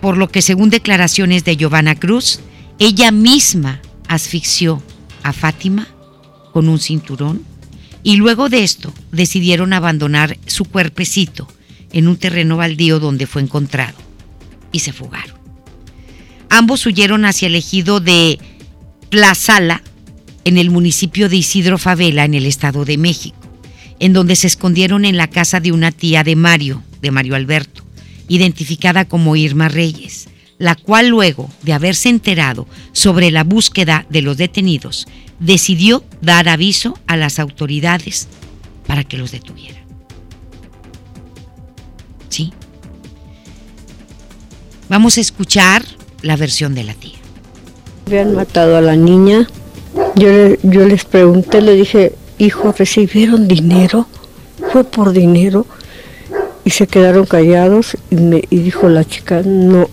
Speaker 3: Por lo que según declaraciones de Giovanna Cruz, ella misma asfixió a Fátima con un cinturón y luego de esto decidieron abandonar su cuerpecito en un terreno baldío donde fue encontrado y se fugaron. Ambos huyeron hacia el ejido de Plazala en el municipio de Isidro Favela, en el Estado de México, en donde se escondieron en la casa de una tía de Mario, de Mario Alberto, identificada como Irma Reyes, la cual luego de haberse enterado sobre la búsqueda de los detenidos, decidió dar aviso a las autoridades para que los detuvieran. ¿Sí? Vamos a escuchar la versión de la tía.
Speaker 26: Habían matado a la niña yo, yo les pregunté, le dije, hijo, ¿recibieron dinero? ¿Fue por dinero? Y se quedaron callados y, me, y dijo la chica, no,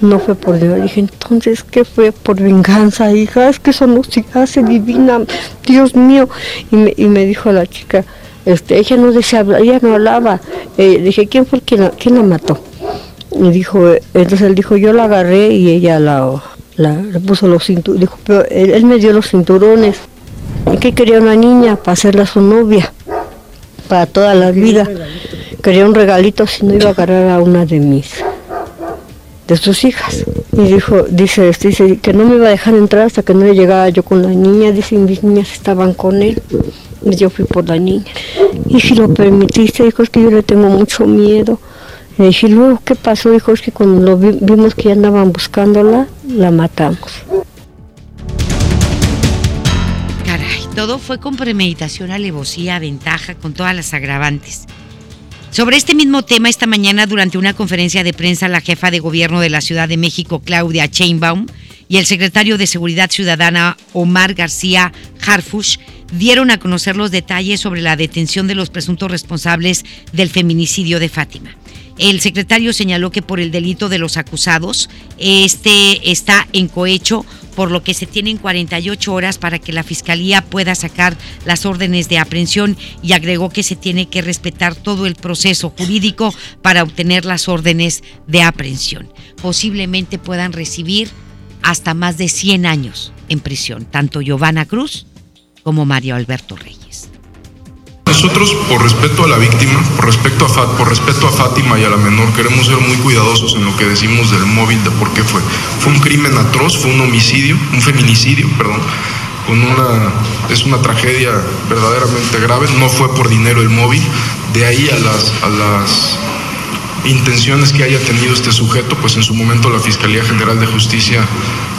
Speaker 26: no fue por dinero. dije, entonces, ¿qué fue? Por venganza, hija, es que eso no se hace divina, Dios mío. Y me, y me dijo la chica, este, ella no decía, ella no hablaba. Eh, dije, ¿quién fue quien la, la mató? Y dijo, entonces él dijo, yo la agarré y ella la, le puso los cinturones, dijo, pero él, me dio los cinturones. ¿Y qué quería una niña? Para hacerla su novia, para toda la vida. Quería un regalito si no iba a agarrar a una de mis, de sus hijas. Y dijo, dice, dice que no me iba a dejar entrar hasta que no llegara yo con la niña. Dice, mis niñas estaban con él. Y yo fui por la niña. Y si lo permitiste, dijo, es que yo le tengo mucho miedo. Le dije, luego, ¿qué pasó? Dijo, es que cuando lo vimos que ya andaban buscándola, la matamos.
Speaker 3: Todo fue con premeditación, alevosía, ventaja, con todas las agravantes. Sobre este mismo tema, esta mañana, durante una conferencia de prensa, la jefa de gobierno de la Ciudad de México, Claudia Chainbaum, y el secretario de Seguridad Ciudadana, Omar García Harfush, dieron a conocer los detalles sobre la detención de los presuntos responsables del feminicidio de Fátima. El secretario señaló que por el delito de los acusados, este está en cohecho por lo que se tienen 48 horas para que la Fiscalía pueda sacar las órdenes de aprehensión y agregó que se tiene que respetar todo el proceso jurídico para obtener las órdenes de aprehensión. Posiblemente puedan recibir hasta más de 100 años en prisión, tanto Giovanna Cruz como Mario Alberto Reyes.
Speaker 27: Nosotros, por respeto a la víctima, por respeto a, por respeto a Fátima y a la menor, queremos ser muy cuidadosos en lo que decimos del móvil, de por qué fue. Fue un crimen atroz, fue un homicidio, un feminicidio, perdón. Con una, es una tragedia verdaderamente grave, no fue por dinero el móvil, de ahí a las intenciones que haya tenido este sujeto, pues en su momento la Fiscalía General de Justicia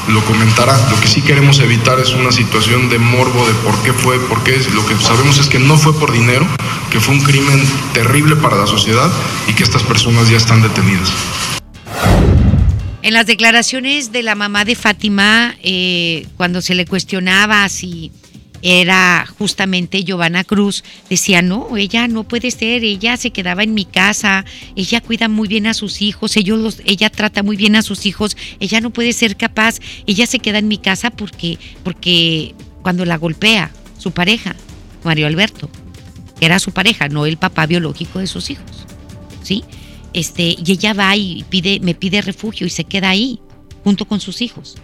Speaker 27: lo comentará. Lo que sí queremos evitar es una situación de morbo de por qué fue, por qué. Lo que sabemos es que no fue por dinero, que fue un crimen terrible para la sociedad y que estas personas ya están detenidas.
Speaker 3: En las declaraciones de la mamá de Fátima, eh, cuando se le cuestionaba si era justamente Giovanna Cruz, decía, no, ella no puede ser, ella se quedaba en mi casa, ella cuida muy bien a sus hijos, ellos ella trata muy bien a sus hijos, ella no puede ser capaz, ella se queda en mi casa porque, porque cuando la golpea su pareja, Mario Alberto, era su pareja, no el papá biológico de sus hijos, ¿sí? Este, y ella va y pide, me pide refugio y se queda ahí, junto con sus hijos.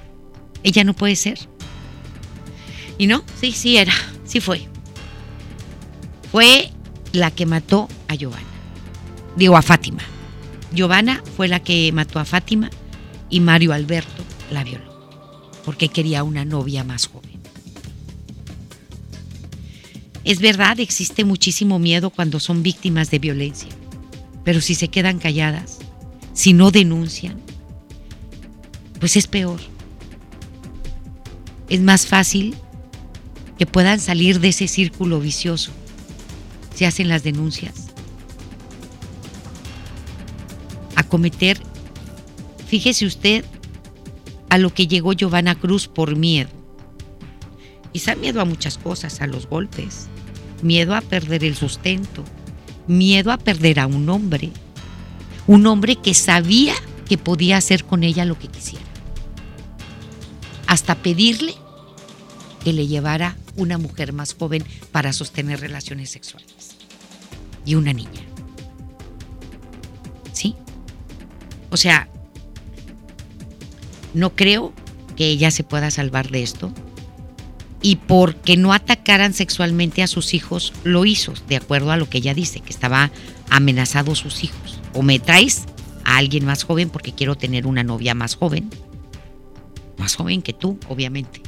Speaker 3: Ella no puede ser. Y no, sí, sí era, sí fue. Fue la que mató a Giovanna. Digo, a Fátima. Giovanna fue la que mató a Fátima y Mario Alberto la violó, porque quería una novia más joven. Es verdad, existe muchísimo miedo cuando son víctimas de violencia, pero si se quedan calladas, si no denuncian, pues es peor. Es más fácil que puedan salir de ese círculo vicioso. Se hacen las denuncias. A cometer, fíjese usted, a lo que llegó Giovanna Cruz por miedo. Quizá miedo a muchas cosas, a los golpes, miedo a perder el sustento, miedo a perder a un hombre, un hombre que sabía que podía hacer con ella lo que quisiera, hasta pedirle que le llevara una mujer más joven para sostener relaciones sexuales. Y una niña. ¿Sí? O sea, no creo que ella se pueda salvar de esto. Y porque no atacaran sexualmente a sus hijos, lo hizo, de acuerdo a lo que ella dice, que estaba amenazado sus hijos. O me traes a alguien más joven porque quiero tener una novia más joven. Más joven que tú, obviamente.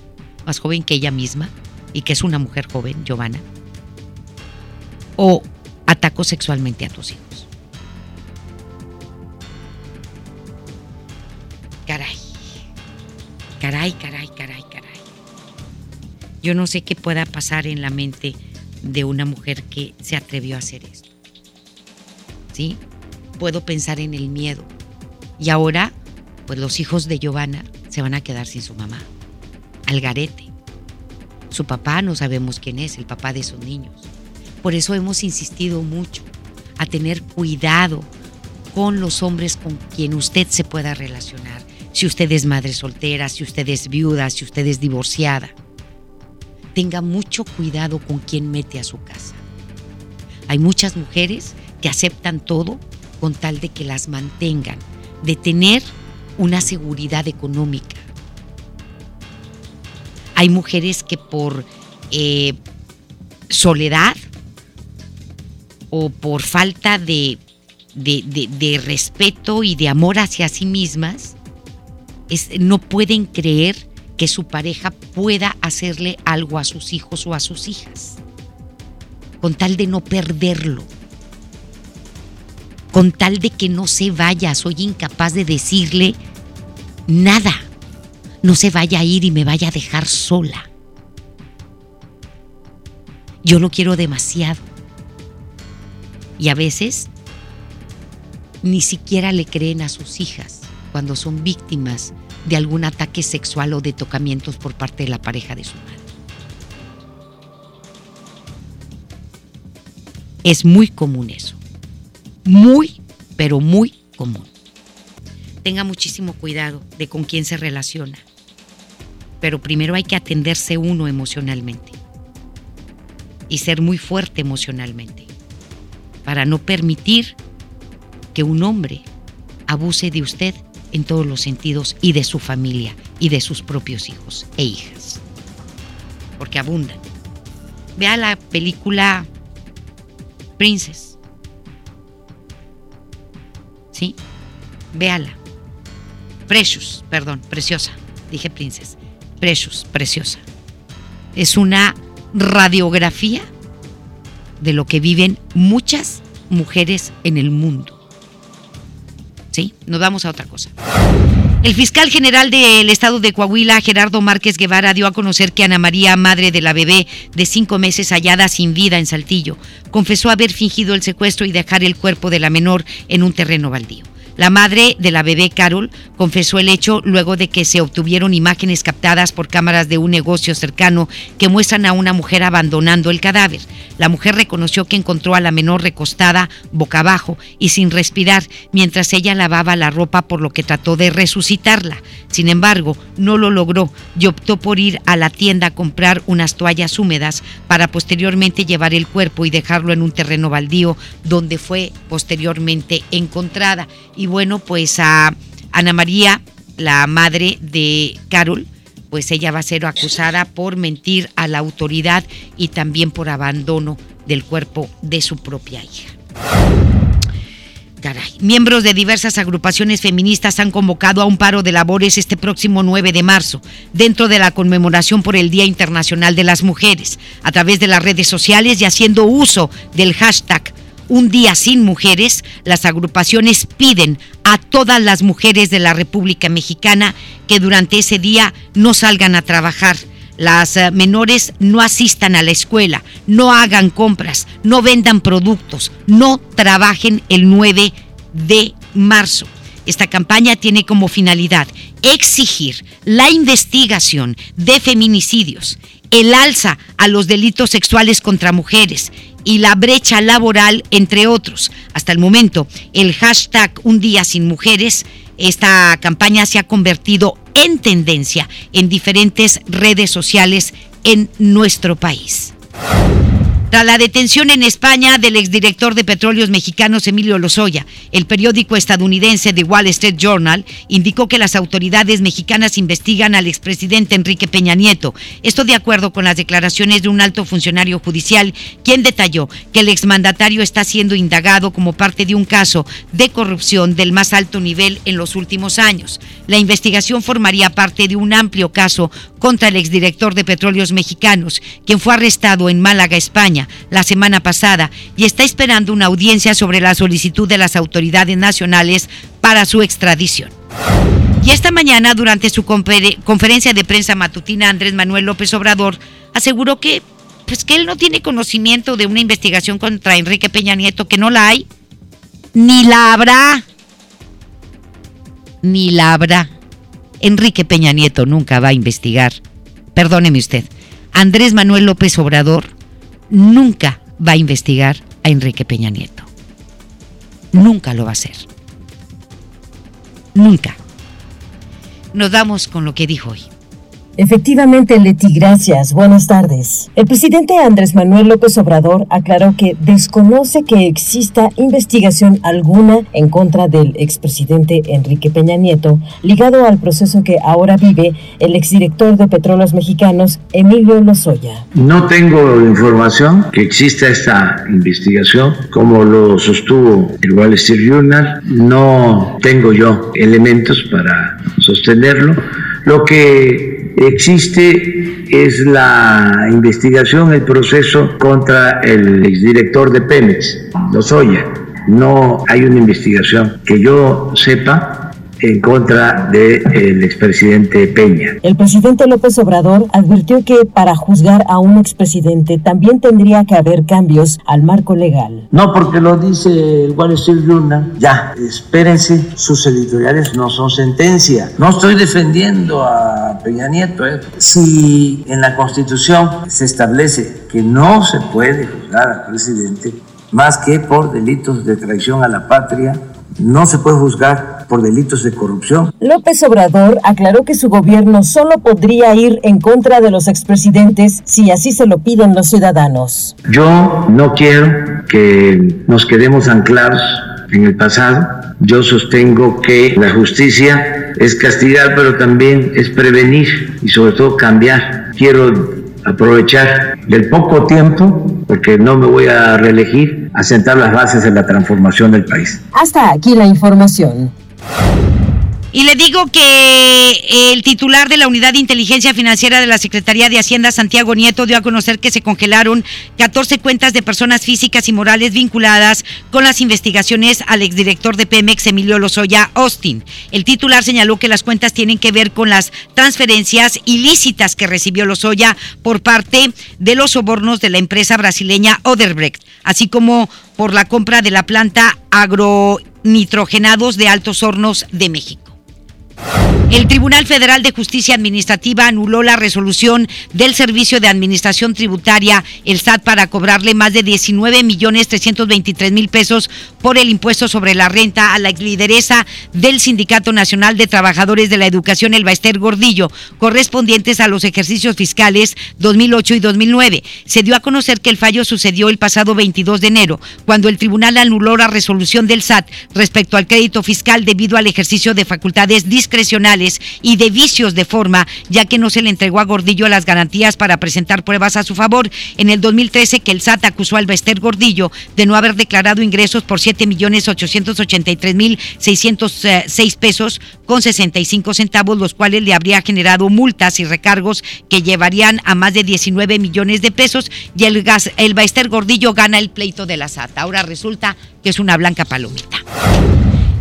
Speaker 3: Más joven que ella misma y que es una mujer joven, Giovanna, o ataco sexualmente a tus hijos. Caray, caray, caray, caray, caray. Yo no sé qué pueda pasar en la mente de una mujer que se atrevió a hacer esto. ¿Sí? Puedo pensar en el miedo. Y ahora, pues los hijos de Giovanna se van a quedar sin su mamá. Al garete. Su papá no sabemos quién es, el papá de esos niños. Por eso hemos insistido mucho a tener cuidado con los hombres con quien usted se pueda relacionar. Si usted es madre soltera, si usted es viuda, si usted es divorciada. Tenga mucho cuidado con quien mete a su casa. Hay muchas mujeres que aceptan todo con tal de que las mantengan, de tener una seguridad económica, hay mujeres que por eh, soledad o por falta de, respeto y de amor hacia sí mismas, no pueden creer que su pareja pueda hacerle algo a sus hijos o a sus hijas, con tal de no perderlo, con tal de que no se vaya, soy incapaz de decirle nada, no se vaya a ir y me vaya a dejar sola. Yo lo quiero demasiado. Y a veces ni siquiera le creen a sus hijas cuando son víctimas de algún ataque sexual o de tocamientos por parte de la pareja de su madre. Es muy común eso. Muy, pero muy común. Tenga muchísimo cuidado de con quién se relaciona. Pero primero hay que atenderse uno emocionalmente. Y ser muy fuerte emocionalmente. Para no permitir que un hombre abuse de usted en todos los sentidos y de su familia y de sus propios hijos e hijas. Porque abundan. Vea la película Princess. ¿Sí? Véala. Precious, perdón, preciosa. Dije Princess. Precious, preciosa. Es una radiografía de lo que viven muchas mujeres en el mundo. ¿Sí? Nos vamos a otra cosa. El fiscal general del estado de Coahuila, Gerardo Márquez Guevara, dio a conocer que Ana María, madre de la bebé de cinco meses hallada sin vida en Saltillo, confesó haber fingido el secuestro y dejar el cuerpo de la menor en un terreno baldío. La madre de la bebé Carol confesó el hecho luego de que se obtuvieron imágenes captadas por cámaras de un negocio cercano que muestran a una mujer abandonando el cadáver. La mujer reconoció que encontró a la menor recostada boca abajo y sin respirar mientras ella lavaba la ropa por lo que trató de resucitarla. Sin embargo, no lo logró y optó por ir a la tienda a comprar unas toallas húmedas para posteriormente llevar el cuerpo y dejarlo en un terreno baldío donde fue posteriormente encontrada. Y bueno, pues a Ana María, la madre de Carol, pues ella va a ser acusada por mentir a la autoridad y también por abandono del cuerpo de su propia hija. Caray. Miembros de diversas agrupaciones feministas han convocado a un paro de labores este próximo 9 de marzo, dentro de la conmemoración por el Día Internacional de las Mujeres, a través de las redes sociales y haciendo uso del hashtag un día sin mujeres, las agrupaciones piden a todas las mujeres de la República Mexicana que durante ese día no salgan a trabajar. Las eh, menores no asistan a la escuela, no hagan compras, no vendan productos, no trabajen el 9 de marzo. Esta campaña tiene como finalidad exigir la investigación de feminicidios, el alza a los delitos sexuales contra mujeres y la brecha laboral, entre otros. Hasta el momento, el hashtag Un día sin mujeres, esta campaña se ha convertido en tendencia en diferentes redes sociales en nuestro país. Tras la detención en España del exdirector de Petróleos Mexicanos Emilio Lozoya, el periódico estadounidense The Wall Street Journal indicó que las autoridades mexicanas investigan al expresidente Enrique Peña Nieto. Esto de acuerdo con las declaraciones de un alto funcionario judicial, quien detalló que el exmandatario está siendo indagado como parte de un caso de corrupción del más alto nivel en los últimos años. La investigación formaría parte de un amplio caso contra el exdirector de Petróleos Mexicanos, quien fue arrestado en Málaga, España la semana pasada y está esperando una audiencia sobre la solicitud de las autoridades nacionales para su extradición. Y esta mañana, durante su conferencia de prensa matutina, Andrés Manuel López Obrador aseguró que, pues, que él no tiene conocimiento de una investigación contra Enrique Peña Nieto, que no la hay, ni la habrá, ni la habrá. Enrique Peña Nieto nunca va a investigar. Perdóneme usted. Andrés Manuel López Obrador nunca va a investigar a Enrique Peña Nieto. Nunca lo va a hacer. Nunca. Nos damos con lo que dijo hoy.
Speaker 28: Efectivamente, Leti, gracias. Buenas tardes. El presidente Andrés Manuel López Obrador aclaró que desconoce que exista investigación alguna en contra del expresidente Enrique Peña Nieto, ligado al proceso que ahora vive el exdirector de Petróleos Mexicanos, Emilio Lozoya.
Speaker 29: No tengo información que exista esta investigación, como lo sostuvo el Wall Street Journal. No tengo yo elementos para sostenerlo. Lo que existe es la investigación, el proceso contra el exdirector de Pemex, Lozoya. No hay una investigación que yo sepa en contra del expresidente Peña.
Speaker 28: El presidente López Obrador advirtió que para juzgar a un expresidente también tendría que haber cambios al marco legal.
Speaker 29: No porque lo dice el Wall Street Journal, ya, espérense, sus editoriales no son sentencia. No estoy defendiendo a Peña Nieto. ¿eh? Si en la Constitución se establece que no se puede juzgar al presidente más que por delitos de traición a la patria, no se puede juzgar por delitos de corrupción.
Speaker 28: López Obrador aclaró que su gobierno solo podría ir en contra de los expresidentes si así se lo piden los ciudadanos.
Speaker 29: Yo no quiero que nos quedemos anclados en el pasado. Yo sostengo que la justicia es castigar, pero también es prevenir y sobre todo cambiar. Quiero aprovechar del poco tiempo, porque no me voy a reelegir, a sentar las bases de la transformación del país.
Speaker 28: Hasta aquí la información.
Speaker 3: Y le digo que el titular de la Unidad de Inteligencia Financiera de la Secretaría de Hacienda, Santiago Nieto, dio a conocer que se congelaron 14 cuentas de personas físicas y morales vinculadas con las investigaciones al exdirector de Pemex, Emilio Lozoya Austin. El titular señaló que las cuentas tienen que ver con las transferencias ilícitas que recibió Lozoya por parte de los sobornos de la empresa brasileña Oderbrecht, así como por la compra de la planta agronitrogenados de Altos Hornos de México. El Tribunal Federal de Justicia Administrativa anuló la resolución del Servicio de Administración Tributaria, el SAT, para cobrarle más de 19 millones 323 mil pesos por el impuesto sobre la renta a la lideresa del Sindicato Nacional de Trabajadores de la Educación, el Baester Gordillo, correspondientes a los ejercicios fiscales 2008 y 2009. Se dio a conocer que el fallo sucedió el pasado 22 de enero, cuando el tribunal anuló la resolución del SAT respecto al crédito fiscal debido al ejercicio de facultades discrecionales y de vicios de forma, ya que no se le entregó a Gordillo las garantías para presentar pruebas a su favor. En el 2013 que el SAT acusó al Bester Gordillo de no haber declarado ingresos por 7 millones 883 mil 606 pesos con 65 centavos, los cuales le habría generado multas y recargos que llevarían a más de 19 millones de pesos y el, gas, el Baester Gordillo gana el pleito de la SAT. Ahora resulta que es una blanca palomita.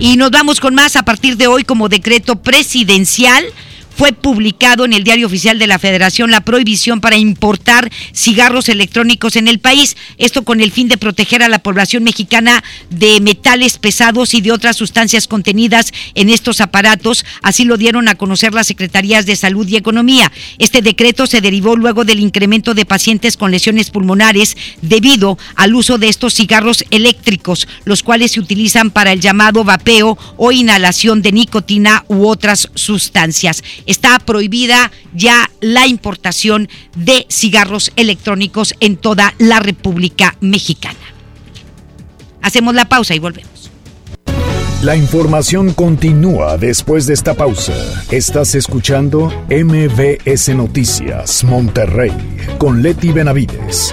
Speaker 3: Y nos vamos con más a partir de hoy como decreto presidencial fue publicado en el Diario Oficial de la Federación la prohibición para importar cigarros electrónicos en el país, esto con el fin de proteger a la población mexicana de metales pesados y de otras sustancias contenidas en estos aparatos, así lo dieron a conocer las Secretarías de Salud y Economía. Este decreto se derivó luego del incremento de pacientes con lesiones pulmonares debido al uso de estos cigarros eléctricos, los cuales se utilizan para el llamado vapeo o inhalación de nicotina u otras sustancias está prohibida ya la importación de cigarros electrónicos en toda la República Mexicana. Hacemos la pausa y volvemos.
Speaker 2: La información continúa después de esta pausa. Estás escuchando MBS Noticias Monterrey con Leti Benavides.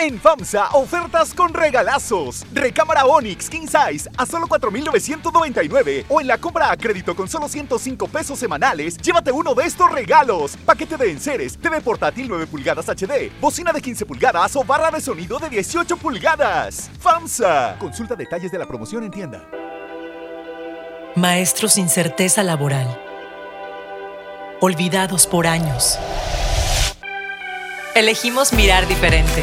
Speaker 30: En FAMSA, ofertas con regalazos. Recámara Onix King Size a solo 4,999. O en la compra a crédito con solo 105 pesos semanales, llévate uno de estos regalos. Paquete de enseres, TV portátil 9 pulgadas HD, bocina de 15 pulgadas o barra de sonido de 18 pulgadas. FAMSA. Consulta detalles de la promoción en tienda.
Speaker 31: Maestros sin certeza laboral. Olvidados por años. Elegimos mirar diferente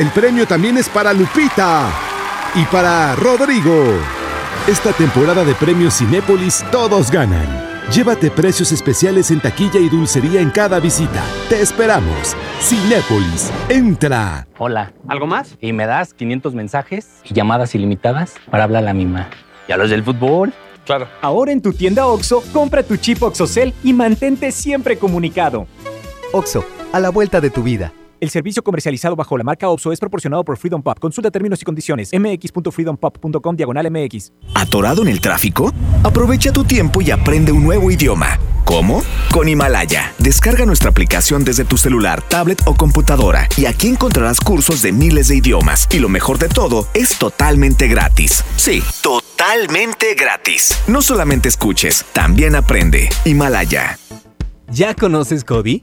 Speaker 32: El premio también es para Lupita y para Rodrigo. Esta temporada de premios Cinépolis todos ganan. Llévate precios especiales en taquilla y dulcería en cada visita. Te esperamos. Cinépolis, entra.
Speaker 33: Hola. ¿Algo más? Y me das 500 mensajes y llamadas ilimitadas para hablar a la misma. ¿Y a los del fútbol?
Speaker 34: Claro. Ahora en tu tienda OXO, compra tu chip OXOCEL y mantente siempre comunicado.
Speaker 35: OXO, a la vuelta de tu vida.
Speaker 34: El servicio comercializado bajo la marca OPSO es proporcionado por Freedom Pop. Consulta términos y condiciones. mx.freedompop.com diagonal mx.
Speaker 36: ¿Atorado en el tráfico? Aprovecha tu tiempo y aprende un nuevo idioma. ¿Cómo? Con Himalaya. Descarga nuestra aplicación desde tu celular, tablet o computadora y aquí encontrarás cursos de miles de idiomas. Y lo mejor de todo, es totalmente gratis. Sí, totalmente gratis. No solamente escuches, también aprende. Himalaya.
Speaker 37: ¿Ya conoces Cody?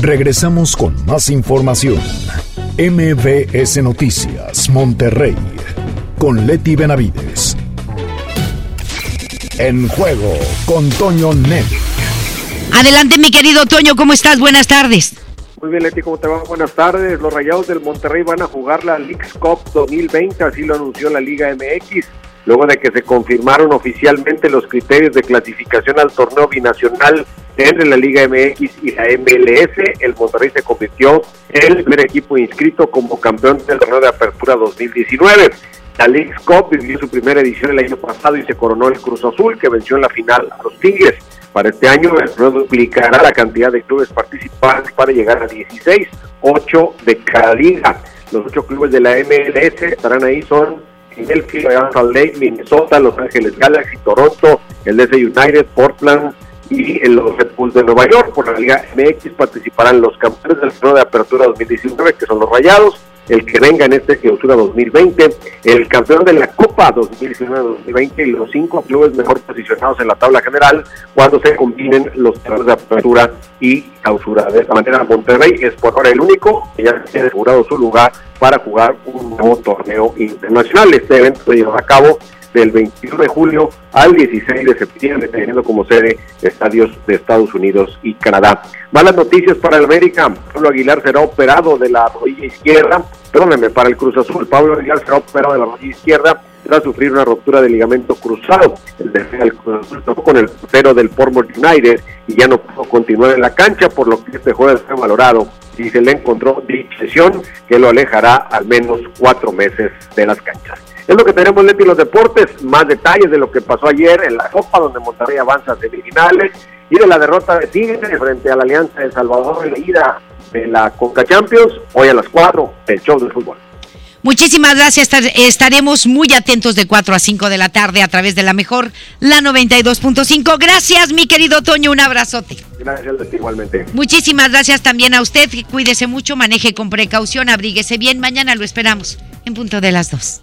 Speaker 2: Regresamos con más información. MBS Noticias, Monterrey, con Leti Benavides. En juego con Toño Net.
Speaker 3: Adelante, mi querido Toño, ¿cómo estás? Buenas tardes.
Speaker 38: Muy bien, Leti, ¿cómo te va? Buenas tardes. Los Rayados del Monterrey van a jugar la Leagues Cup 2020, así lo anunció la Liga MX luego de que se confirmaron oficialmente los criterios de clasificación al torneo binacional entre la Liga MX y la MLS, el Monterrey se convirtió en el primer equipo inscrito como campeón del torneo de apertura 2019. La League Cup vivió su primera edición el año pasado y se coronó el Cruz Azul, que venció en la final a los Tigres. Para este año, el torneo duplicará la cantidad de clubes participantes para llegar a 16, 8 de cada liga. Los ocho clubes de la MLS estarán ahí, son Philadelphia, Salt Lake, Minnesota, Los Ángeles Galaxy, Toronto, el DC United, Portland, y los Red Bulls de Nueva York. Por la Liga MX participarán los campeones del torneo de apertura 2019, que son los Rayados, el que venga en este clausura 2020, el campeón de la Copa 2019-2020 y los cinco clubes mejor posicionados en la tabla general cuando se combinen los torneos de apertura y clausura. De esta manera, Monterrey es por ahora el único que ya tiene asegurado su lugar para jugar un nuevo torneo internacional. Este evento se llevará a cabo del 21 de julio al 16 de septiembre, teniendo como sede estadios de Estados Unidos y Canadá. Malas noticias para el América. Pablo Aguilar será operado de la rodilla izquierda. Perdónenme, para el Cruz Azul. Pablo Aguilar será operado de la rodilla izquierda tras sufrir una ruptura de ligamento cruzado. El defensa Cruz Azul tocó con el portero del Portmore United y ya no pudo continuar en la cancha, por lo que este jueves fue valorado y se le encontró dicha lesión que lo alejará al menos cuatro meses de las canchas. Es lo que tenemos, Leti, los deportes. Más detalles de lo que pasó ayer en la Copa, donde Monterrey avanza semifinales, y de la derrota de Tigres frente a la Alianza de Salvador en la ida de la Conca Champions, hoy a las 4, el show del fútbol.
Speaker 3: Muchísimas gracias. Estaremos muy atentos de 4 a 5 de la tarde a través de la mejor, la 92.5. Gracias, mi querido Toño. Un abrazote.
Speaker 38: Gracias, igualmente.
Speaker 3: Muchísimas gracias también a usted. Cuídese mucho, maneje con precaución, abríguese bien. Mañana lo esperamos en punto de las 2.